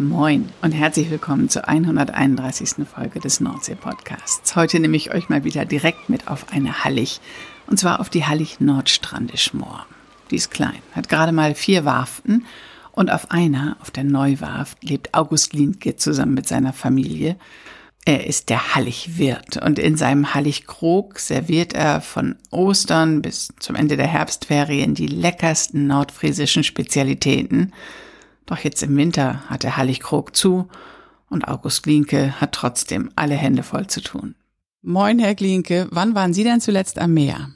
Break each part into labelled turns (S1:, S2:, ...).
S1: Moin und herzlich willkommen zur 131. Folge des Nordsee-Podcasts. Heute nehme ich euch mal wieder direkt mit auf eine Hallig, und zwar auf die Hallig Nordstrandischmoor. Die ist klein, hat gerade mal vier Warften und auf einer, auf der Neuwarft, lebt August Lienke zusammen mit seiner Familie. Er ist der Halligwirt und in seinem Halligkrog serviert er von Ostern bis zum Ende der Herbstferien die leckersten nordfriesischen Spezialitäten – doch jetzt im Winter hat der Halligkrog zu und August Glinke hat trotzdem alle Hände voll zu tun. Moin, Herr Glinke. Wann waren Sie denn zuletzt am Meer?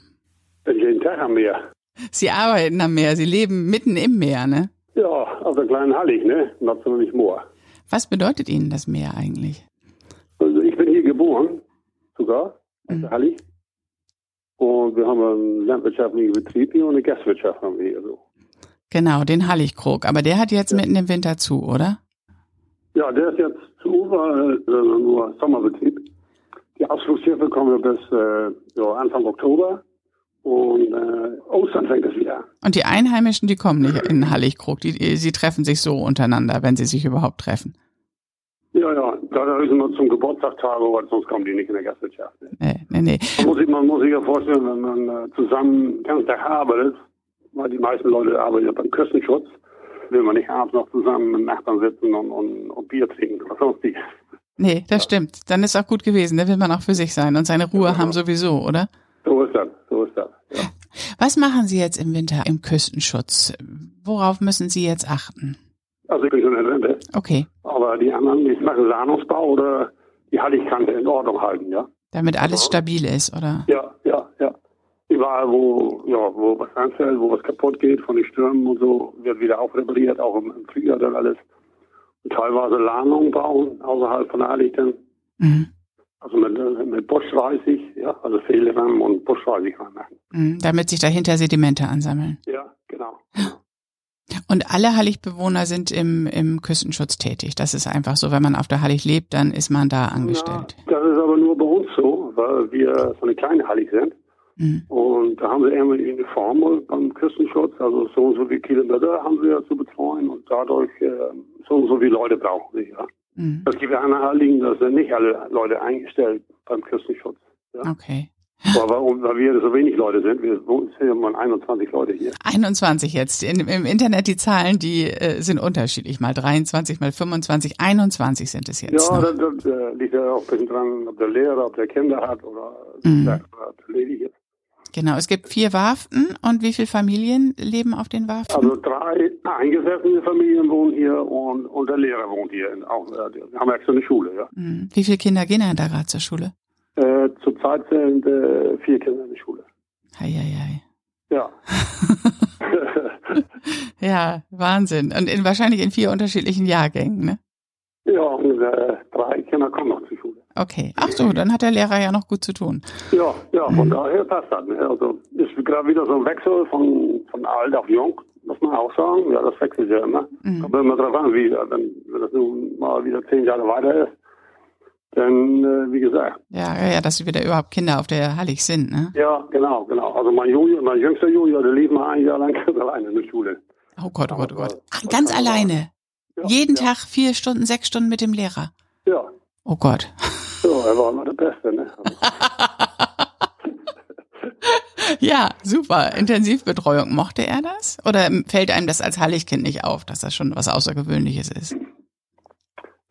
S2: Jeden Tag am Meer.
S1: Sie arbeiten am Meer. Sie leben mitten im Meer, ne?
S2: Ja, auf der kleinen Hallig, ne? Nationalich Moor.
S1: Was bedeutet Ihnen das Meer eigentlich?
S2: Also ich bin hier geboren, sogar, auf mhm. der Hallig. Und wir haben einen landwirtschaftlichen Betrieb hier und eine Gastwirtschaft haben wir hier so.
S1: Genau, den Halligkrog. Aber der hat jetzt ja. mitten im Winter zu, oder?
S2: Ja, der ist jetzt zu, weil äh, nur Sommerbetrieb. Die Ausflugsschiffe kommen bis äh, ja, Anfang Oktober und äh, Ostern fängt es wieder.
S1: Und die Einheimischen, die kommen nicht in Halligkrog. Die, sie treffen sich so untereinander, wenn sie sich überhaupt treffen.
S2: Ja, ja, da ist immer zum Geburtstag Tage, weil sonst kommen die nicht in der Gastwirtschaft.
S1: Nee, nee, nee.
S2: Man muss sich, man muss sich ja vorstellen, wenn man äh, zusammen den ganzen Tag arbeitet, weil die meisten Leute arbeiten ja beim Küstenschutz, will man nicht abends noch zusammen mit Nachbarn sitzen und, und, und Bier trinken oder sonstiges.
S1: Nee, das stimmt. Dann ist auch gut gewesen. Da will man auch für sich sein und seine Ruhe ja, haben sowieso, oder?
S2: So ist das, so ist das. Ja.
S1: Was machen Sie jetzt im Winter im Küstenschutz? Worauf müssen Sie jetzt achten?
S2: Also ich bin schon in Rente.
S1: Okay.
S2: Aber die anderen, die machen Sahnungsbau oder die Halligkante in Ordnung halten, ja.
S1: Damit alles stabil ist, oder?
S2: Ja, ja, ja überall, wo, ja, wo was anfällt, wo was kaputt geht von den Stürmen und so, wird wieder auch repariert, auch im, im Frühjahr dann alles. Und teilweise Lahnungen bauen, außerhalb von der Alichten. Mhm. Also mit, mit Buschreisig, ja, also Fehlrahmen und Buschreisig reinmachen.
S1: Mhm, damit sich dahinter Sedimente ansammeln.
S2: Ja, genau.
S1: Und alle Halligbewohner sind im, im Küstenschutz tätig. Das ist einfach so, wenn man auf der Hallig lebt, dann ist man da angestellt.
S2: Ja, das ist aber nur bei uns so, weil wir so eine kleine Hallig sind. Mhm. Und da haben wir irgendwie eine Formel beim Küstenschutz, also so und so viele Kilometer haben wir zu betreuen und dadurch äh, so und so viele Leute brauchen wir, ja. Mhm. Es gibt ja andere Anliegen, da sind nicht alle Leute eingestellt beim Küstenschutz.
S1: Ja. Okay.
S2: Aber weil wir so wenig Leute sind, wir sind ja mal 21 Leute hier.
S1: 21 jetzt. In, Im Internet die Zahlen, die äh, sind unterschiedlich. Mal 23, mal 25, 21 sind es jetzt.
S2: Ja, das, das liegt ja auch ein bisschen dran, ob der Lehrer, ob der Kinder hat oder mhm. der, der ledig ist.
S1: Genau, es gibt vier Warften und wie viele Familien leben auf den Warften?
S2: Also drei eingesessene Familien wohnen hier und, und der Lehrer wohnt hier. Auch, äh, wir haben extra eine Schule, ja.
S1: Hm. Wie viele Kinder gehen denn da gerade zur Schule?
S2: Äh, zurzeit sind äh, vier Kinder in der Schule.
S1: Hei, hei, hei.
S2: Ja.
S1: ja, Wahnsinn. Und in, wahrscheinlich in vier unterschiedlichen Jahrgängen, ne?
S2: Ja, und äh, drei Kinder kommen noch zur Schule.
S1: Okay. Ach so, dann hat der Lehrer ja noch gut zu tun.
S2: Ja, ja, von mhm. daher passt das. Ne? Also ist gerade wieder so ein Wechsel von, von alt auf jung, muss man auch sagen. Ja, das wechselt ja immer. Mhm. Kommt immer drauf an, wie, wenn, wenn das nun mal wieder zehn Jahre weiter ist, dann, äh, wie gesagt.
S1: Ja, ja, dass wieder überhaupt Kinder auf der Hallig sind, ne?
S2: Ja, genau, genau. Also mein Junior, mein jüngster Junior, der lief mal ein Jahr lang alleine in der Schule.
S1: Oh Gott, oh Gott, oh Gott. Ach, ganz alleine? Ja, Jeden ja. Tag vier Stunden, sechs Stunden mit dem Lehrer?
S2: Ja.
S1: Oh Gott.
S2: So, er war immer der Beste, ne?
S1: ja, super. Intensivbetreuung. Mochte er das? Oder fällt einem das als Halligkind nicht auf, dass das schon was Außergewöhnliches ist?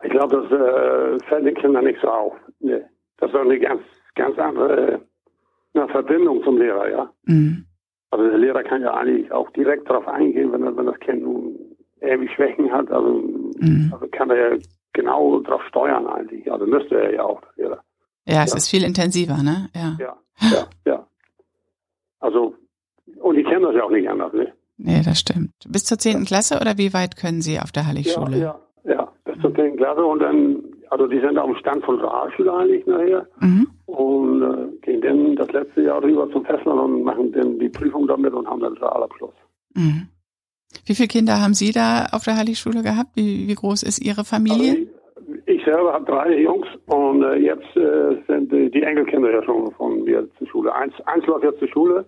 S2: Ich glaube, das äh, fällt den Kindern nicht so auf. Nee. Das ist eine ganz, ganz andere eine Verbindung zum Lehrer, ja. Mhm. Also der Lehrer kann ja eigentlich auch direkt darauf eingehen, wenn, wenn das Kind nun irgendwie Schwächen hat. Also, mhm. also kann er ja genau darauf steuern eigentlich. Also müsste er ja auch. Ja,
S1: ja es ja. ist viel intensiver, ne?
S2: Ja. ja, ja, ja. Also, und die kennen das ja auch nicht anders, ne?
S1: Nee, das stimmt. Bis zur zehnten Klasse oder wie weit können Sie auf der Halligschule?
S2: Ja, ja, ja, bis zur zehnten Klasse und dann, also die sind auf dem Stand von Realschule eigentlich nachher. Mhm. und äh, gehen dann das letzte Jahr rüber zum Festland und machen dann die Prüfung damit und haben dann Realabschluss. Mhm.
S1: Wie viele Kinder haben Sie da auf der Heiligschule gehabt? Wie, wie groß ist Ihre Familie? Also
S2: ich, ich, selber habe drei Jungs und äh, jetzt äh, sind die, die, Enkelkinder ja schon von mir zur Schule. Eins, eins läuft jetzt zur Schule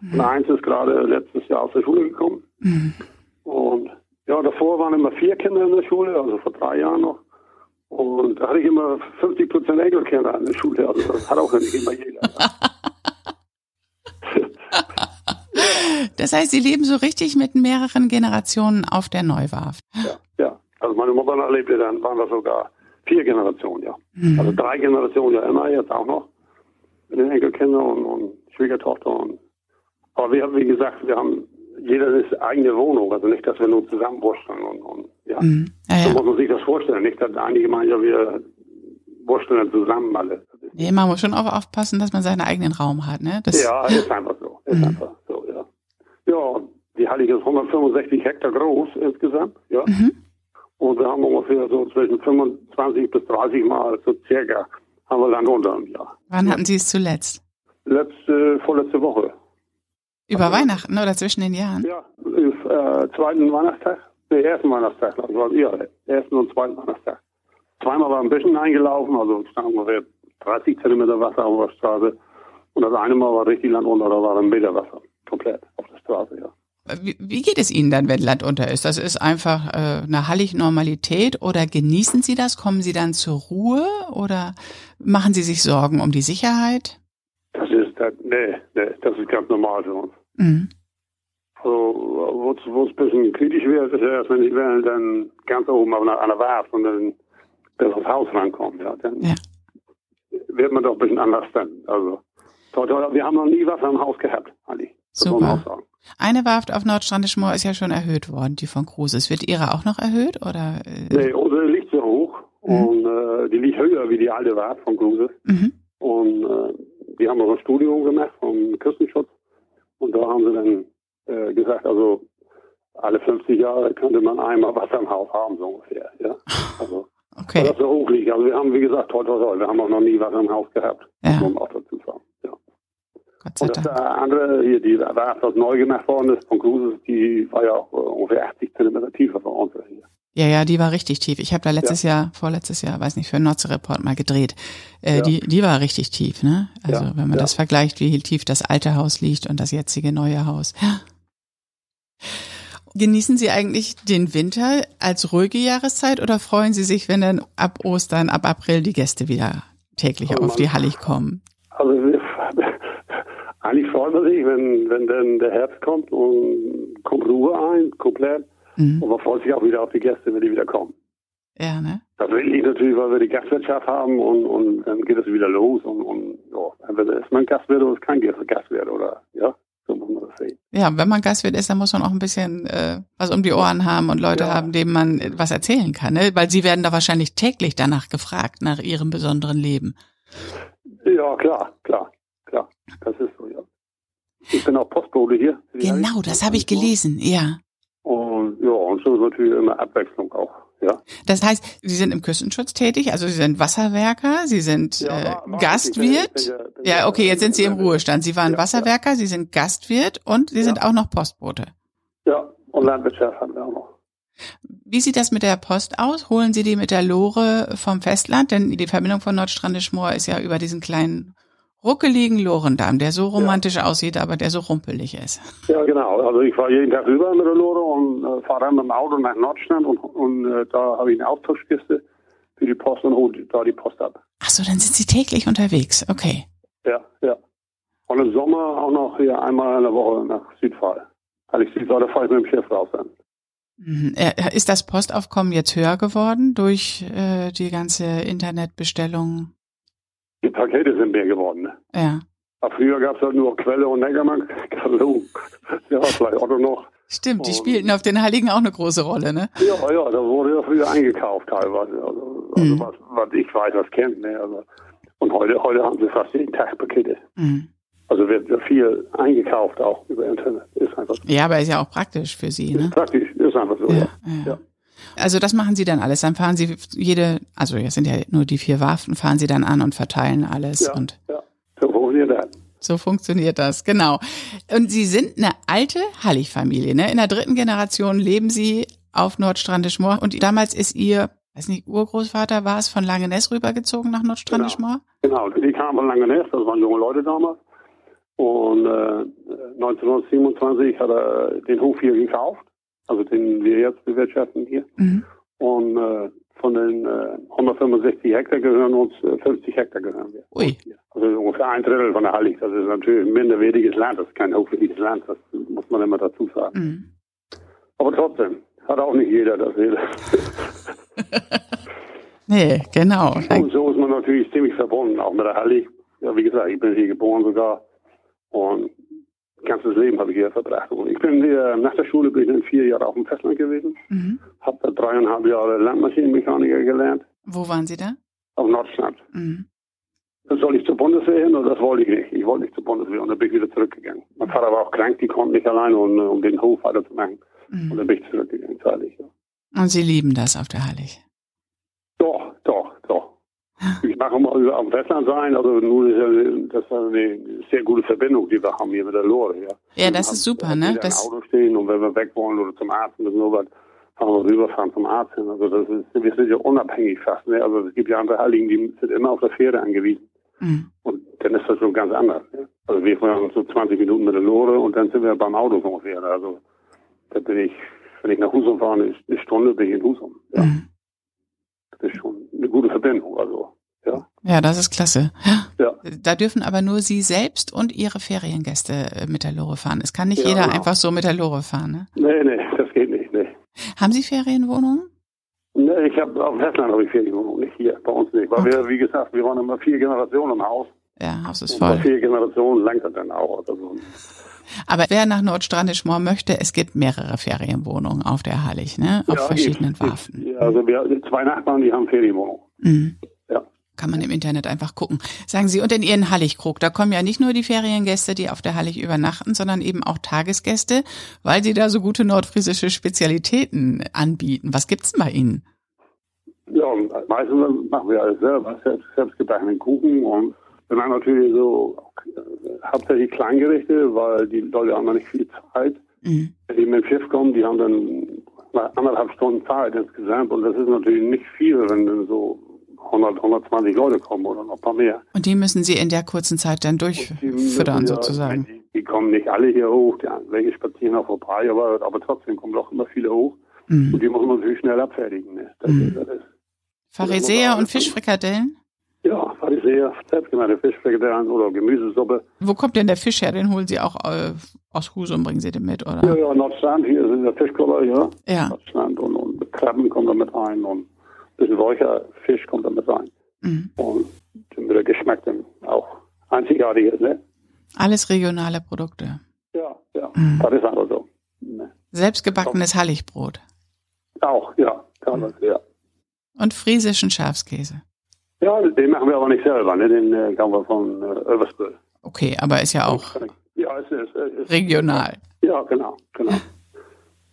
S2: mhm. und eins ist gerade letztes Jahr aus der Schule gekommen. Mhm. Und ja, davor waren immer vier Kinder in der Schule, also vor drei Jahren noch. Und da hatte ich immer 50 Prozent Enkelkinder in der Schule. Also das hat auch nicht immer jeder.
S1: Das heißt, Sie leben so richtig mit mehreren Generationen auf der Neuwarft.
S2: Ja, ja. Also meine Mutter erlebte dann, waren das sogar vier Generationen, ja. Mhm. Also drei Generationen ja immer, jetzt auch noch. Mit den Enkelkindern und, und Schwiegertochter. Und, aber wir haben, wie gesagt, wir haben jeder eine eigene Wohnung, also nicht, dass wir nur zusammen wursteln und, und ja. Mhm. ja, ja. So muss man sich das vorstellen, nicht, dass einige meinen, ja, wir wursteln zusammen alle.
S1: Nee, man muss schon auch aufpassen, dass man seinen eigenen Raum hat, ne?
S2: Das ja, ist einfach so, ist mhm. einfach Halle ist 165 Hektar groß insgesamt, ja. Mhm. Und wir haben ungefähr so zwischen 25 bis 30 Mal, so circa, haben wir Land unter im Jahr.
S1: Wann hatten Sie es zuletzt?
S2: Letzte, vorletzte Woche.
S1: Über also, Weihnachten oder zwischen den Jahren?
S2: Ja, äh, zweiten Weihnachtstag, nee, ersten Weihnachtstag, also ja, ersten und zweiten Weihnachtstag. Zweimal war ein bisschen eingelaufen, also standen ungefähr 30 Zentimeter Wasser auf der Straße. Und das eine Mal war richtig Land unter, da war ein Meter Wasser, komplett auf der Straße, ja.
S1: Wie, wie geht es Ihnen dann, wenn Land unter ist? Das ist einfach äh, eine hallige Normalität oder genießen Sie das? Kommen Sie dann zur Ruhe oder machen Sie sich Sorgen um die Sicherheit?
S2: Das ist, das, nee, nee, das ist ganz normal für uns. Mhm. Also, wo es ein bisschen kritisch wird, ist erst, wenn ich will, dann ganz oben auf einer, einer Werft und dann bis aufs Haus rankommt, ja, dann ja. wird man doch ein bisschen anders dann. Also, wir haben noch nie was am Haus gehabt, Ali.
S1: Super. Eine Warft auf Nordstrandischmoor ist ja schon erhöht worden, die von Cruises. Wird Ihre auch noch erhöht? Oder,
S2: äh? Nee, unsere liegt so hoch mhm. und äh, die liegt höher wie die alte Warft von Cruises. Mhm. Und äh, die haben noch ein Studium gemacht vom Küstenschutz und da haben sie dann äh, gesagt, also alle 50 Jahre könnte man einmal was am Haus haben, so ungefähr. Ja? Also, okay. Weil das so hoch liegt. Also wir haben, wie gesagt, toll, toll, toll. Wir haben auch noch nie was am Haus gehabt. Ja. Um auch dazu sagen. Gott sei und das Dank. andere, hier, die Werft, was neu gemacht worden ist von Cruises, die war ja auch äh, ungefähr 80 Zentimeter tiefer von uns hier.
S1: Ja, ja, die war richtig tief. Ich habe da letztes ja. Jahr, vorletztes Jahr, weiß nicht, für einen Notze-Report mal gedreht. Äh, ja. die, die war richtig tief, ne? Also ja. wenn man das vergleicht, wie tief das alte Haus liegt und das jetzige neue Haus. Ja. Genießen Sie eigentlich den Winter als ruhige Jahreszeit oder freuen Sie sich, wenn dann ab Ostern, ab April die Gäste wieder täglich also auf die Hallig kommen?
S2: Also freut man sich, wenn, wenn dann der Herbst kommt und kommt Ruhe ein, komplett. Mhm. Und man freut sich auch wieder auf die Gäste, wenn die wieder kommen.
S1: Ja, ne?
S2: Das will ich natürlich, weil wir die Gastwirtschaft haben und, und dann geht es wieder los und, und ja, entweder ist man Gastwirt oder ist kein Gastwirt oder ja, so muss man das sehen.
S1: Ja, wenn man Gastwirt ist, dann muss man auch ein bisschen äh, was um die Ohren haben und Leute ja. haben, denen man was erzählen kann, ne? Weil sie werden da wahrscheinlich täglich danach gefragt, nach ihrem besonderen Leben.
S2: Ja, klar, klar, klar. Das ist so, ja. Ich bin auch Postbote hier.
S1: Genau, das habe ich gelesen, ja.
S2: Und ja, und so ist natürlich immer Abwechslung auch. Ja.
S1: Das heißt, Sie sind im Küstenschutz tätig, also Sie sind Wasserwerker, Sie sind ja, äh, Gastwirt. Ja, bin ja, okay, jetzt sind Sie im Ruhestand. Sie waren Wasserwerker, Sie sind Gastwirt und Sie sind auch noch Postbote.
S2: Ja, und Landwirtschaft haben wir auch noch.
S1: Wie sieht das mit der Post aus? Holen Sie die mit der Lore vom Festland? Denn die Verbindung von Nordstrandischmoor ist ja über diesen kleinen ruckeligen Lorendamm, der so romantisch ja. aussieht, aber der so rumpelig ist.
S2: Ja, genau. Also ich fahre jeden Tag rüber mit der Lore und äh, fahre dann mit dem Auto nach Nordstrand und, und äh, da habe ich eine Austauschkiste für die Post und hole da die Post ab.
S1: Ach so, dann sind Sie täglich unterwegs. Okay.
S2: Ja, ja. Und im Sommer auch noch hier einmal in der Woche nach Südfall. Weil ich Südfall, da fahre ich mit dem Schiff raus dann.
S1: Mhm. Äh, ist das Postaufkommen jetzt höher geworden durch äh, die ganze Internetbestellung?
S2: Die Pakete sind mehr geworden.
S1: Ja.
S2: Aber früher gab es halt nur Quelle und Neckermann. ja, vielleicht Otto noch.
S1: Stimmt, die spielten auf den Heiligen auch eine große Rolle, ne?
S2: Ja, ja, da wurde ja früher eingekauft teilweise. Also, also mhm. was, was ich weiß, was kennt, ne? Also, und heute, heute haben sie fast jeden Tag Pakete. Mhm. Also wird viel eingekauft auch über Internet. Ist einfach
S1: so. Ja, aber ist ja auch praktisch für Sie, ne?
S2: Praktisch, ist einfach so, ja. ja. ja.
S1: Also das machen Sie dann alles. Dann fahren Sie jede, also jetzt sind ja nur die vier Waffen, fahren Sie dann an und verteilen alles.
S2: Ja,
S1: und
S2: ja. so funktioniert das.
S1: So funktioniert das, genau. Und Sie sind eine alte Hallig-Familie, ne? In der dritten Generation leben Sie auf Nordstrandischmoor und damals ist Ihr, weiß nicht, Urgroßvater war es von Langeness rübergezogen nach Nordstrandischmoor?
S2: Genau. genau, die kamen von Langeness, das waren junge Leute damals. Und äh, 1927 hat er den Hof hier gekauft, also den wir jetzt bewirtschaften hier. Mhm. Und äh, von den äh, 165 Hektar gehören uns äh, 50 Hektar gehören wir.
S1: Ui.
S2: Also ungefähr ein Drittel von der Hallig. Das ist natürlich ein minderwertiges Land, das ist kein hochwertiges Land, das muss man immer dazu sagen. Mhm. Aber trotzdem, hat auch nicht jeder das jeder.
S1: nee, genau.
S2: Und so ist man natürlich ziemlich verbunden, auch mit der Hallig. Ja, wie gesagt, ich bin hier geboren sogar. Und ganzes Leben habe ich hier verbracht. Und ich bin hier, nach der Schule bin ich dann vier Jahre auf dem Festland gewesen. Mhm. Habe da dreieinhalb Jahre Landmaschinenmechaniker gelernt.
S1: Wo waren Sie da?
S2: Auf Nordstrand. Mhm. Dann soll ich zur Bundeswehr hin und das wollte ich nicht. Ich wollte nicht zur Bundeswehr und dann bin ich wieder zurückgegangen. Mein Vater war auch krank, die konnte nicht alleine, um, um den Hof weiterzumachen. Mhm. Und dann bin ich zurückgegangen, zeitlich. Ja.
S1: Und Sie lieben das auf der Hallig?
S2: Ich mache mal am Festland sein, also nur ist ja, das ist eine sehr gute Verbindung, die wir haben hier mit der Lore. Ja,
S1: ja das ist super, ne?
S2: Das Auto stehen und wenn wir weg wollen oder zum Arzt müssen wir fahren wir rüberfahren zum Arzt hin. Also das ist, wir sind ja unabhängig fast. Ne? Also es gibt ja andere Heiligen, die sind immer auf der Pferde angewiesen. Mhm. Und dann ist das schon ganz anders. Ne? Also wir fahren so 20 Minuten mit der Lore und dann sind wir beim Auto ungefähr. Also da bin ich, wenn ich nach Husum fahre, eine, eine Stunde bin ich in Husum. Ja. Mhm. Das ist schon eine gute Verbindung. Also ja.
S1: Ja, das ist klasse.
S2: Ja.
S1: Da dürfen aber nur Sie selbst und Ihre Feriengäste äh, mit der Lore fahren. Es kann nicht ja, jeder genau. einfach so mit der Lore fahren, ne?
S2: Nee, nee, das geht nicht, nee.
S1: Haben Sie Ferienwohnungen?
S2: Nee, ich habe auf dem Festland habe ich Ferienwohnungen, nicht hier, bei uns nicht. Weil okay. wir, wie gesagt, wir waren immer vier Generationen im Haus.
S1: Ja, Haus ist voll. Und
S2: vier Generationen langt das dann auch. Also,
S1: aber wer nach Nordstrandischmoor möchte, es gibt mehrere Ferienwohnungen auf der Hallig, ne? Auf ja, verschiedenen
S2: ich,
S1: Waffen.
S2: Ja, also wir zwei Nachbarn, die haben Ferienwohnungen. Mhm. Ja.
S1: Kann man im Internet einfach gucken. Sagen Sie, und in Ihren Halligkrug, da kommen ja nicht nur die Feriengäste, die auf der Hallig übernachten, sondern eben auch Tagesgäste, weil Sie da so gute nordfriesische Spezialitäten anbieten. Was gibt's denn bei Ihnen?
S2: Ja, meistens machen wir alles selber, selbst, selbstgebackenen Kuchen und wir machen natürlich so hauptsächlich Kleingerichte, weil die Leute haben noch nicht viel Zeit. Mhm. Wenn die mit dem Schiff kommen, die haben dann anderthalb Stunden Zeit insgesamt und das ist natürlich nicht viel, wenn dann so 100, 120 Leute kommen oder noch ein paar mehr.
S1: Und die müssen Sie in der kurzen Zeit dann durchfüttern ja, sozusagen?
S2: Die, die, kommen nicht alle hier hoch, die, welche spazieren auch vorbei, aber, aber trotzdem kommen doch immer viele hoch. Mhm. Und die muss man natürlich schnell abfertigen. Ne? Das mhm. ist, das
S1: Pharisäer und Fischfrikadellen?
S2: Ja, Pharisäer, selbstgemachte Fischfrikadellen oder Gemüsesuppe.
S1: Wo kommt denn der Fisch her? Den holen Sie auch äh, aus Husum, bringen Sie den mit, oder?
S2: Ja, ja, Nordstrand, hier ist der Fischkoller, ja.
S1: Ja.
S2: Nordstrand und, und Krabben kommen da mit rein und bisschen weicher Fisch kommt da mit rein. Mhm. Und der Geschmack dann auch einzigartig ist, ne?
S1: Alles regionale Produkte.
S2: Ja, ja. Mhm. Das ist einfach so.
S1: Ne. Selbstgebackenes Halligbrot.
S2: Auch, ja, kann man, ja.
S1: Und friesischen Schafskäse.
S2: Ja, den machen wir aber nicht selber, ne? Den äh, wir von äh, Översbüll.
S1: Okay, aber ist ja auch
S2: ja, es ist, es ist
S1: regional.
S2: Ja, genau, genau.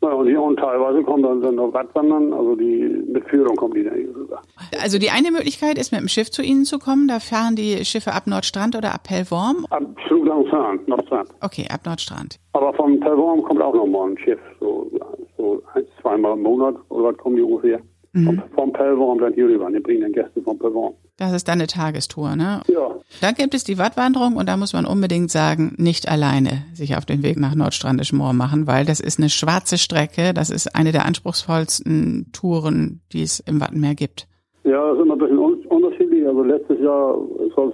S2: Ja, und, hier, und teilweise kommen dann, dann noch Radwandern, also die mit Führung kommen die dann hier rüber.
S1: Also die eine Möglichkeit ist, mit dem Schiff zu Ihnen zu kommen. Da fahren die Schiffe ab Nordstrand oder ab Pellworm?
S2: Ab Fluglangsand, Nordstrand.
S1: Okay, ab Nordstrand.
S2: Aber vom Pellworm kommt auch nochmal ein Schiff, so, so ein, zweimal im Monat oder was kommen die ungefähr. Mhm. Vom, vom Pellworm dann hier rüber, die bringen dann Gäste vom Pellworm.
S1: Das ist dann eine Tagestour, ne?
S2: Ja.
S1: Dann gibt es die Wattwanderung und da muss man unbedingt sagen, nicht alleine sich auf den Weg nach Nordstrandisch Moor machen, weil das ist eine schwarze Strecke. Das ist eine der anspruchsvollsten Touren, die es im Wattenmeer gibt.
S2: Ja, das ist immer ein bisschen unterschiedlich. Also letztes Jahr soll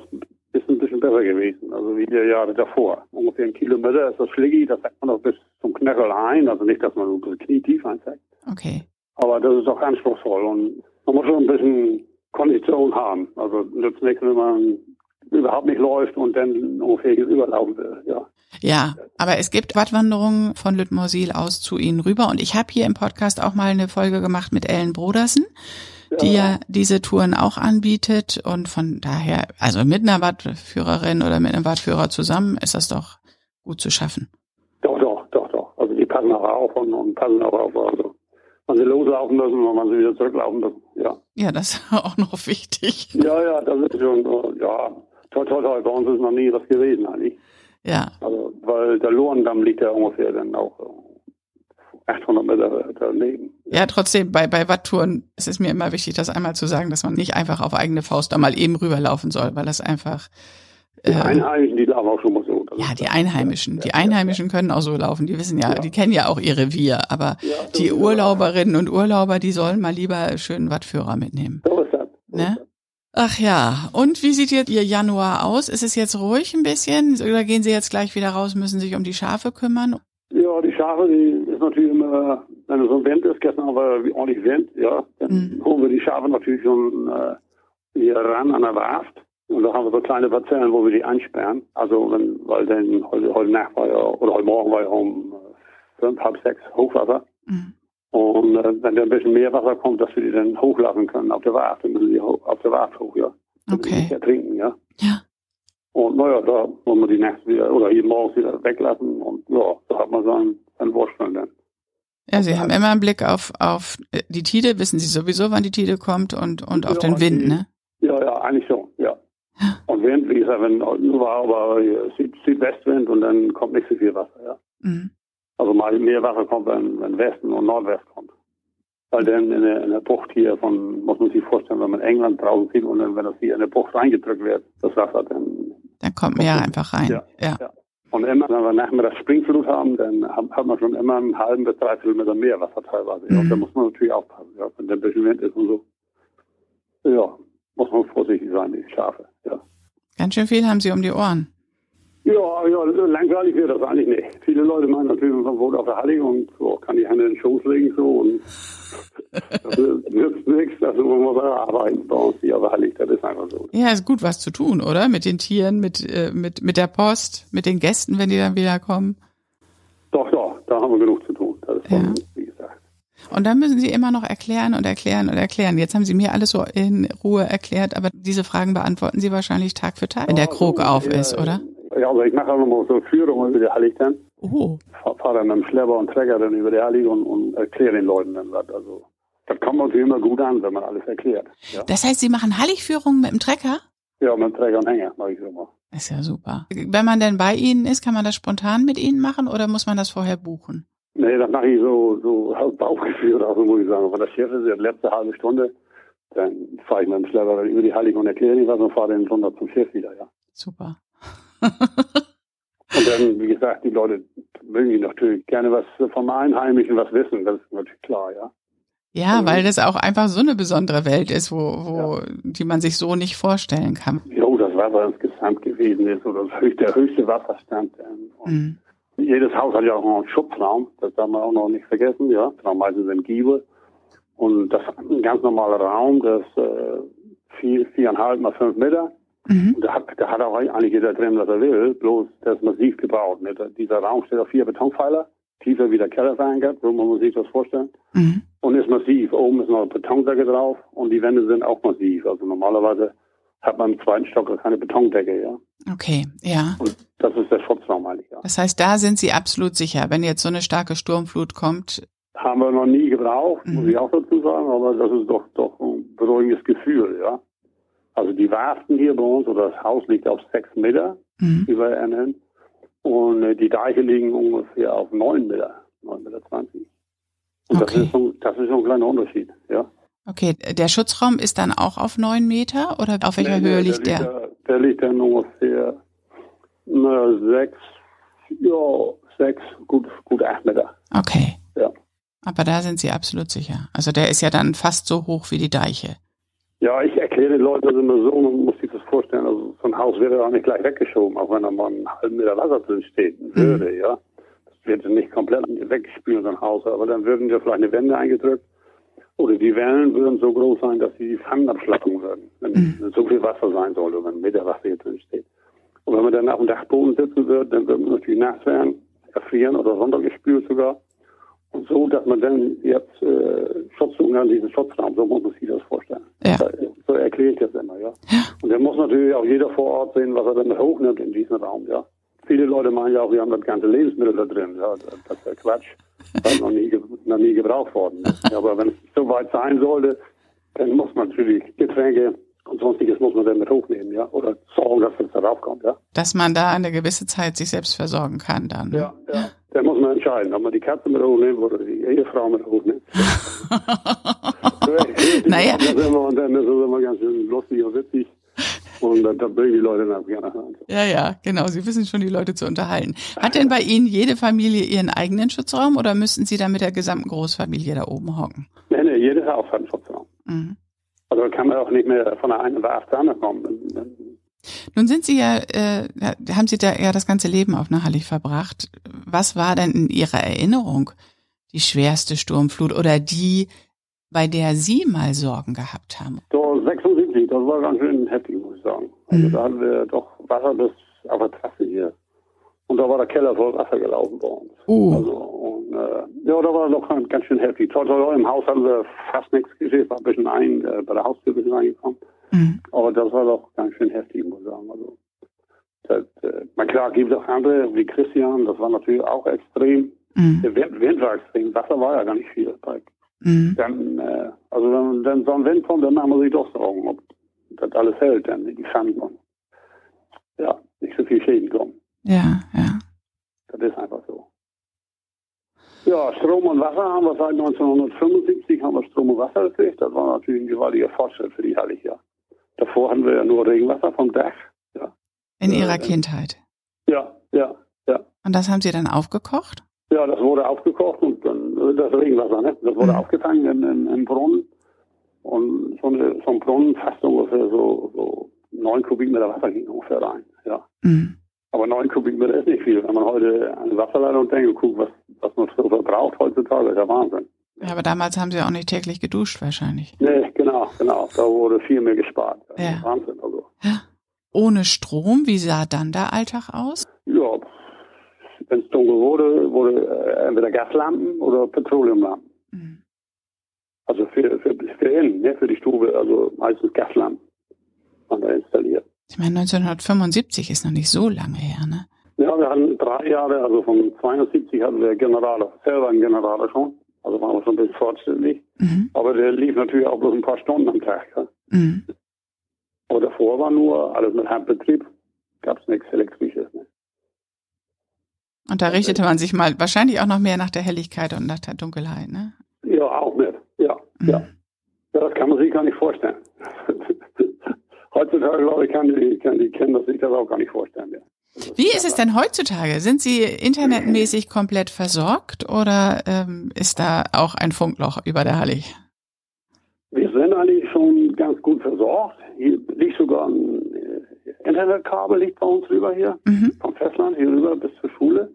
S2: es ein bisschen besser gewesen, also wie die Jahre davor. Ungefähr ein Kilometer ist das Schliggi, das sagt man auch bis zum Knöchel ein, also nicht, dass man so knietief einzeigt.
S1: Okay.
S2: Aber das ist auch anspruchsvoll und man muss schon ein bisschen Kondition haben. Also nützt nichts, wenn man überhaupt nicht läuft und dann unfähig überlaufen will, ja.
S1: Ja, aber es gibt Wattwanderungen von Lüttmorsil aus zu Ihnen rüber und ich habe hier im Podcast auch mal eine Folge gemacht mit Ellen Brodersen, die ja. ja diese Touren auch anbietet und von daher, also mit einer Wattführerin oder mit einem Wattführer zusammen ist das doch gut zu schaffen.
S2: Doch, doch, doch, doch. Also die passen auch auf und, und passen auch auf. Also man sie loslaufen müssen und man sie wieder zurücklaufen müssen. Ja,
S1: ja das ist auch noch wichtig.
S2: Ja, ja, das ist schon, ja, toll, toll, toll. Bei uns ist noch nie was gewesen eigentlich.
S1: Ja.
S2: Also, weil der Lohendamm liegt ja ungefähr dann auch 800 Meter daneben.
S1: Ja, trotzdem, bei, bei Wattouren ist es mir immer wichtig, das einmal zu sagen, dass man nicht einfach auf eigene Faust da mal eben rüberlaufen soll, weil das einfach.
S2: Die äh, Einheimischen, die laufen auch schon mal so.
S1: Ja, die Einheimischen. Die Einheimischen können auch so laufen. Die wissen ja, ja. die kennen ja auch ihr Revier. Aber ja, die Urlauberinnen und Urlauber, die sollen mal lieber schönen Wattführer mitnehmen.
S2: So ist das.
S1: So ne? Ist das. Ach ja, und wie sieht jetzt Ihr Januar aus? Ist es jetzt ruhig ein bisschen oder gehen Sie jetzt gleich wieder raus, müssen sich um die Schafe kümmern?
S2: Ja, die Schafe, die ist natürlich immer, wenn es so ein Wind ist, gestern haben wir ordentlich Wind, ja, dann mhm. holen wir die Schafe natürlich schon äh, hier ran an der Warft. Und da haben wir so kleine Parzellen, wo wir die einsperren. Also, wenn, weil dann heute, heute Nacht war ja, oder heute Morgen war ja um äh, fünf, halb sechs Hochwasser. Mhm. Und äh, wenn da ein bisschen mehr Wasser kommt, dass wir die dann hochlassen können auf der Warft, dann müssen die auf der Warft hoch, ja.
S1: Okay. Nicht
S2: ertrinken, ja.
S1: Ja.
S2: Und naja, da wollen wir die nachts wieder oder jeden Morgen wieder weglassen und ja, da hat man seinen, seinen Wurststand dann.
S1: Ja, Sie haben immer einen Blick auf, auf die Tide, wissen Sie sowieso, wann die Tide kommt und, und auf ja, den Wind, ne?
S2: Ja, ja, eigentlich schon. Und Wind, wie gesagt, wenn nur war aber Süd, Südwestwind und dann kommt nicht so viel Wasser, ja. Mhm. Also mal mehr Wasser kommt, wenn, wenn Westen und Nordwest kommt. Weil dann in der, in der Bucht hier von, muss man sich vorstellen, wenn man England draußen sieht und dann, wenn das hier in der Bucht reingedrückt wird, das Wasser, dann.
S1: Dann kommt mehr einfach rein. Ja, ja. ja.
S2: Und immer, wenn wir nachmittags Springflut haben, dann hat man schon immer einen halben bis dreiviertel Meter mehr Wasser teilweise. Mhm. Und da muss man natürlich aufpassen, ja, wenn der ein bisschen Wind ist und so. Ja, muss man vorsichtig sein, die Schafe, ja.
S1: Ganz schön viel haben Sie um die Ohren.
S2: Ja, ja, langweilig wird das eigentlich nicht. Viele Leute meinen natürlich, man wohnt auf der Halle und so kann die Hände in den Schoß legen so und das nützt nichts, also man muss arbeiten bei uns hier auf der Halle, das ist einfach so.
S1: Ja, ist gut was zu tun, oder? Mit den Tieren, mit, äh, mit, mit der Post, mit den Gästen, wenn die dann wieder kommen.
S2: Doch, doch, da haben wir genug zu tun. Das ist ja.
S1: Und dann müssen Sie immer noch erklären und erklären und erklären. Jetzt haben Sie mir alles so in Ruhe erklärt, aber diese Fragen beantworten Sie wahrscheinlich Tag für Tag, wenn der Krog auf ist, oder?
S2: Ja, also ich mache auch nochmal so Führungen über die Hallig dann.
S1: Oh.
S2: Fahre dann mit dem Schlepper und Träger dann über die Hallig und, und erkläre den Leuten dann was. Also das kommt natürlich immer gut an, wenn man alles erklärt. Ja.
S1: Das heißt, Sie machen Halligführungen mit dem Trecker?
S2: Ja, mit dem Träger und Hänger mache ich so mal.
S1: Ist ja super. Wenn man denn bei Ihnen ist, kann man das spontan mit Ihnen machen oder muss man das vorher buchen?
S2: Nee, das mache ich so, so Bauchgefühl, also muss ich sagen. Wenn der Chef ist, die letzte halbe Stunde, dann fahre ich mit dem Schlepper über die Hallig und erkläre ihm was und fahre dann runter zum Chef wieder, ja.
S1: Super.
S2: und dann, wie gesagt, die Leute mögen natürlich gerne was vom Einheimischen was wissen, das ist natürlich klar, ja.
S1: Ja, weil das auch einfach so eine besondere Welt ist, wo, wo ja. die man sich so nicht vorstellen kann.
S2: Jo, das Wasser insgesamt gewesen ist, oder das höchste, der höchste Wasserstand. Mhm. Jedes Haus hat ja auch noch einen Schutzraum, das darf man auch noch nicht vergessen, ja. War meistens im Giebel. Und das ist ein ganz normaler Raum, das äh, vier, viereinhalb mal fünf Meter. Mhm. Und da hat, da hat auch eigentlich jeder drin, was er will, bloß das ist massiv gebaut. Mit, dieser Raum steht auf vier Betonpfeiler, tiefer wie der Keller verankert, so muss man sich das vorstellen. Mhm. Und ist massiv. Oben ist noch eine Betondecke drauf und die Wände sind auch massiv. Also normalerweise hat man im zweiten Stock keine Betondecke, ja.
S1: Okay, ja.
S2: Und das ist der Schutzraum eigentlich, ja.
S1: Das heißt, da sind Sie absolut sicher, wenn jetzt so eine starke Sturmflut kommt.
S2: Haben wir noch nie gebraucht, mhm. muss ich auch dazu sagen, aber das ist doch, doch ein beruhigendes Gefühl, ja. Also die Warften hier bei uns, oder das Haus liegt auf sechs Meter mhm. über NN. Und äh, die Deiche liegen ungefähr auf neun Meter, neun Meter. zwanzig. Und okay. das, ist so, das ist so ein kleiner Unterschied, ja.
S1: Okay, der Schutzraum ist dann auch auf neun Meter oder auf welcher nee, Höhe liegt der? Der,
S2: der, der liegt dann ungefähr na, sechs, ja, sechs, gut, gut acht Meter.
S1: Okay.
S2: Ja.
S1: Aber da sind Sie absolut sicher. Also der ist ja dann fast so hoch wie die Deiche.
S2: Ja, ich erkläre den Leuten das immer so, man muss sich das vorstellen, also so ein Haus wäre auch nicht gleich weggeschoben, auch wenn da mal einen halben Meter Wasser drin stehen würde, mhm. ja. Das wird nicht komplett weggespült, so ein Haus, aber dann würden ja vielleicht eine Wände eingedrückt oder die Wellen würden so groß sein, dass sie die Pfannen abschlappen würden, wenn, mhm. so viel Wasser sein sollte, wenn ein Meter Wasser hier drin steht. Und wenn man dann auf dem Dachboden sitzen würde, dann würde man natürlich nass werden, erfrieren oder runtergespült sogar. Und so, dass man dann jetzt äh, Schutz an diesen Schutzraum, so muss man sich das vorstellen.
S1: Ja.
S2: So erkläre ich das immer, ja. ja. Und dann muss natürlich auch jeder vor Ort sehen, was er dann hochnimmt in diesem Raum, ja. Viele Leute meinen ja auch, wir haben das ganze Lebensmittel da drin, ja. Das ist ja Quatsch. Das noch nie, noch nie gebraucht worden. Aber wenn es so weit sein sollte, dann muss man natürlich Getränke und sonstiges muss man dann mit hochnehmen, ja, oder sorgen, dass es darauf kommt, ja.
S1: Dass man da eine gewisse Zeit sich selbst versorgen kann dann.
S2: Ja, ja. Dann muss man entscheiden, ob man die Katze mit hochnimmt oder die Ehefrau mit hochnimmt.
S1: naja.
S2: Und dann ist es immer ganz schön lustig und witzig. Und da, da bringen die Leute dann gerne hören.
S1: Ja, ja, genau. Sie wissen schon, die Leute zu unterhalten. Hat denn bei Ihnen jede Familie ihren eigenen Schutzraum oder müssen Sie da mit der gesamten Großfamilie da oben hocken?
S2: Nee, nee, jedes Haus hat einen Schutzraum. Mhm. Also kann man auch nicht mehr von der einen Werft zur anderen kommen.
S1: Nun sind Sie ja, äh, haben Sie da ja das ganze Leben auf Nachhallig verbracht. Was war denn in Ihrer Erinnerung die schwerste Sturmflut oder die, bei der Sie mal Sorgen gehabt haben?
S2: So 76, das war ganz schön heftig, muss ich sagen. Also mhm. da hatten wir doch Wasser bis auf der Trasse hier. Und da war der Keller voll Wasser gelaufen bei uns. Uh. Also, äh, ja, da war doch ganz schön heftig. Toll, toll, Im Haus haben wir fast nichts gesehen, war ein bisschen ein, äh, bei der Haustür ein bisschen reingekommen. Mhm. Aber das war doch ganz schön heftig, muss ich sagen. Also, das, äh, man klar, gibt es auch andere, wie Christian, das war natürlich auch extrem. Mhm. Der Wind, Wind, war extrem, Wasser war ja gar nicht viel. Mhm. Dann, äh, also wenn, wenn so ein Wind kommt, dann machen wir sich doch Sorgen, ob das alles hält, dann die Pfannen und ja, nicht so viel Schäden kommen.
S1: Ja, ja.
S2: Das ist einfach so. Ja, Strom und Wasser haben wir seit 1975 haben wir Strom und Wasser gekriegt. Das war natürlich ein gewaltiger Fortschritt für die Hallig, ja. Davor hatten wir ja nur Regenwasser vom Dach. Ja.
S1: In Ihrer äh, Kindheit?
S2: Ja, ja, ja.
S1: Und das haben Sie dann aufgekocht?
S2: Ja, das wurde aufgekocht und dann das Regenwasser, ne? Das wurde mhm. aufgetankt in, in, in Brunnen. Und so, eine, so ein Brunnen fast ungefähr so, so neun Kubikmeter Wasser ging ungefähr rein, ja. Mhm. Aber neun Kubikmeter ist nicht viel. Wenn man heute an Wasserleitung denkt und guckt, was, was man so verbraucht heutzutage, ist ja Wahnsinn.
S1: Ja, aber damals haben sie auch nicht täglich geduscht wahrscheinlich.
S2: Nee, genau, genau. Da wurde viel mehr gespart.
S1: Ja. Wahnsinn, also. Ja. Ohne Strom, wie sah dann der Alltag aus?
S2: Ja, wenn es dunkel wurde, wurde äh, entweder Gaslampen oder Petroleumlampen. Mhm. Also für, für, für innen, ne, für die Stube, also meistens Gaslampen man da installiert.
S1: Ich meine, 1975 ist noch nicht so lange her, ne?
S2: Ja, wir hatten drei Jahre, also von 72 hatten wir Generator, selber einen Generator schon. Also waren wir schon ein bisschen fortschrittlich. Mhm. Aber der lief natürlich auch bloß ein paar Stunden am Tag. Ja. Mhm. Aber davor war nur alles mit Handbetrieb. Gab es nichts Elektrisches. Ne?
S1: Und da richtete man sich mal wahrscheinlich auch noch mehr nach der Helligkeit und nach der Dunkelheit, ne?
S2: Ja, auch mit. Ja, mhm. ja. Ja, das kann man sich gar nicht vorstellen. Heutzutage, glaube ich, kann die, kann die Kinder sich das auch gar nicht vorstellen. Ja.
S1: Wie ist es denn heutzutage? Sind Sie internetmäßig komplett versorgt oder ähm, ist da auch ein Funkloch über der Hallig?
S2: Wir sind eigentlich schon ganz gut versorgt. Hier liegt sogar ein äh, Internetkabel liegt bei uns rüber hier, mhm. vom Festland hier rüber bis zur Schule.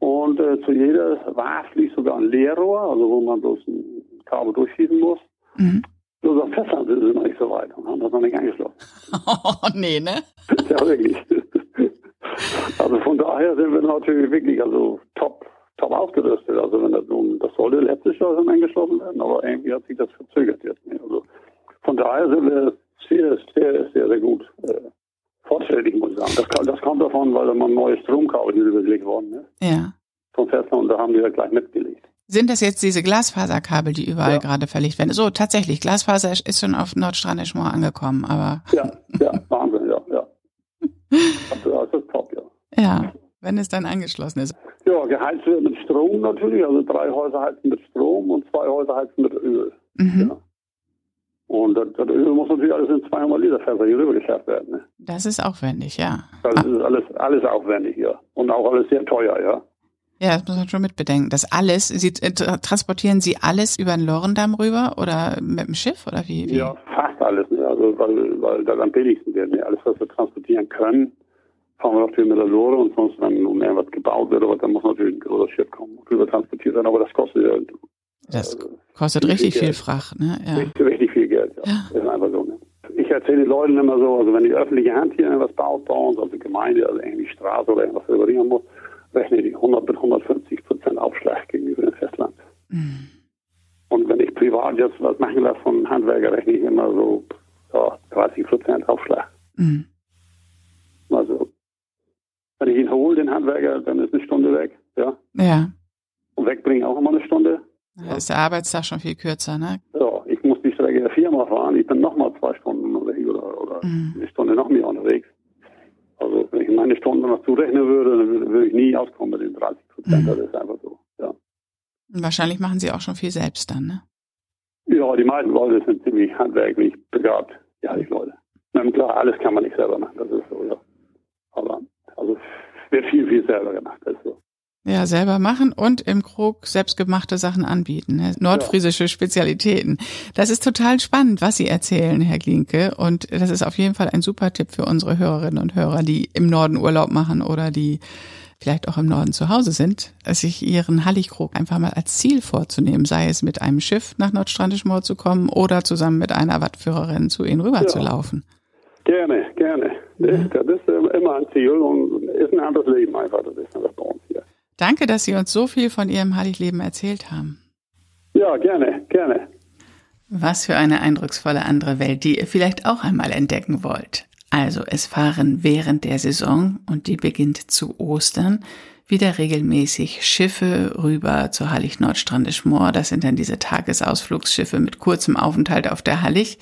S2: Und äh, zu jeder Warf liegt sogar ein Leerrohr, also wo man bloß ein Kabel durchschießen muss. Mhm. Nur das Festland sind noch nicht so weit und haben das noch nicht angeschlossen.
S1: Oh, nee, ne?
S2: ja, wirklich. Also von daher sind wir natürlich wirklich also top, top ausgerüstet. Also wenn das nun, das sollte letztes Jahr schon angeschlossen werden, aber irgendwie hat sich das verzögert jetzt. Also von daher sind wir sehr, sehr, sehr, sehr gut äh, fortschrittlich, muss ich sagen. Das, das kommt davon, weil da mal neue Stromkabel übergelegt worden ist.
S1: Ja.
S2: Vom Festland und da haben die ja gleich mitgelegt.
S1: Sind das jetzt diese Glasfaserkabel, die überall ja. gerade verlegt werden? So, tatsächlich, Glasfaser ist schon auf Nordstrandischmoor angekommen, aber.
S2: Ja, ja, Wahnsinn, ja, ja. Ja.
S1: Wenn es dann angeschlossen ist.
S2: Ja, geheizt wird mit Strom natürlich, also drei Häuser heizen mit Strom und zwei Häuser heizen mit Öl. Mhm. Ja. Und das, das, Öl muss natürlich alles in 200 Liter Fässer hier rüber geschafft werden. Ne?
S1: Das ist aufwendig, ja.
S2: Das ah. ist alles, alles aufwendig, ja. Und auch alles sehr teuer, ja.
S1: Ja, das muss man schon mitbedenken. Das alles, Sie, transportieren Sie alles über den Lorendamm rüber oder mit dem Schiff oder wie? wie?
S2: Ja, fast alles. Ne? Also, weil, weil das am billigsten wird. Ne? Alles, was wir transportieren können, fahren wir natürlich mit der Lore und sonst, wenn um irgendwas gebaut wird, aber dann muss natürlich ein großes Schiff kommen und rüber transportiert werden. Aber das kostet ja.
S1: Das äh, kostet richtig viel, viel Fracht, ne?
S2: Ja. Richtig, richtig viel Geld, ja. ja. Das ist einfach so, ne? Ich erzähle den Leuten immer so, also wenn die öffentliche Hand hier irgendwas baut bei uns, also die Gemeinde, also irgendwie Straße oder irgendwas reparieren muss, rechne ich 100 bis 150 Prozent Aufschlag gegenüber dem Festland. Mhm. Und wenn ich privat jetzt was machen lasse von Handwerker, rechne ich immer so ja, 30 Prozent Aufschlag. Mhm. Wenn ich ihn hole, den Handwerker, dann ist eine Stunde weg, ja.
S1: Ja.
S2: Und wegbringen auch immer eine Stunde.
S1: Da ist der Arbeitstag schon viel kürzer, ne?
S2: Ja, ich muss die Strecke viermal fahren. Ich bin nochmal zwei Stunden unterwegs oder, oder mhm. eine Stunde noch mehr unterwegs. Also wenn ich meine Stunden noch zurechnen würde, dann würde, würde ich nie auskommen mit den 30 Prozent. Mhm. Das ist einfach so, ja.
S1: Und wahrscheinlich machen Sie auch schon viel selbst dann, ne?
S2: Ja, die meisten Leute sind ziemlich handwerklich begabt, ja, die Leute. Na klar, alles kann man nicht selber machen, das ist so, ja. Aber also es wird viel, viel selber gemacht, das ist so.
S1: Ja, selber machen und im Krug selbstgemachte Sachen anbieten. Ne? Nordfriesische ja. Spezialitäten. Das ist total spannend, was Sie erzählen, Herr Glinke. Und das ist auf jeden Fall ein super Tipp für unsere Hörerinnen und Hörer, die im Norden Urlaub machen oder die vielleicht auch im Norden zu Hause sind, sich ihren Halligkrug einfach mal als Ziel vorzunehmen, sei es mit einem Schiff nach Nordstrandischmoor zu kommen oder zusammen mit einer Wattführerin zu ihnen rüber ja. zu laufen.
S2: Gerne, gerne. Das, das ist immer ein Ziel und ist ein anderes Leben einfach. Das ist einfach bei uns hier.
S1: Danke, dass Sie uns so viel von Ihrem Heiligleben erzählt haben.
S2: Ja, gerne, gerne.
S1: Was für eine eindrucksvolle andere Welt, die ihr vielleicht auch einmal entdecken wollt. Also es fahren während der Saison, und die beginnt zu Ostern, wieder regelmäßig Schiffe rüber zur Hallig Nordstrandisch Moor. Das sind dann diese Tagesausflugsschiffe mit kurzem Aufenthalt auf der Hallig.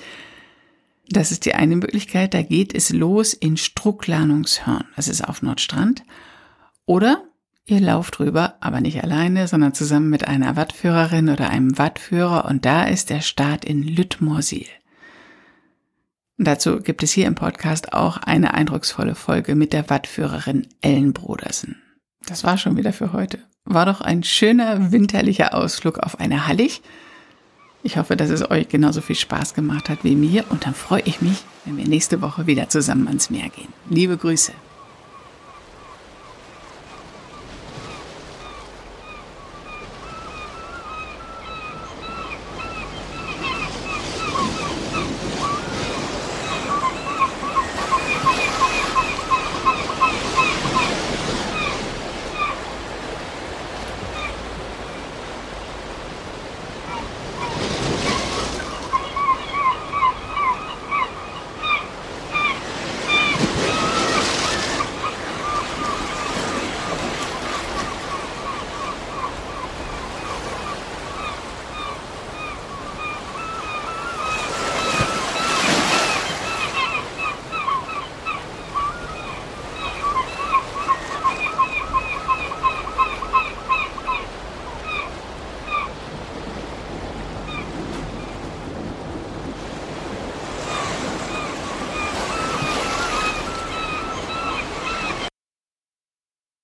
S1: Das ist die eine Möglichkeit. Da geht es los in Strucklanungshörn. Das ist auf Nordstrand. Oder Ihr lauft rüber, aber nicht alleine, sondern zusammen mit einer Wattführerin oder einem Wattführer und da ist der Start in Lüttmorsil. Dazu gibt es hier im Podcast auch eine eindrucksvolle Folge mit der Wattführerin Ellen Brodersen. Das war schon wieder für heute. War doch ein schöner winterlicher Ausflug auf eine Hallig. Ich hoffe, dass es euch genauso viel Spaß gemacht hat wie mir und dann freue ich mich, wenn wir nächste Woche wieder zusammen ans Meer gehen. Liebe Grüße.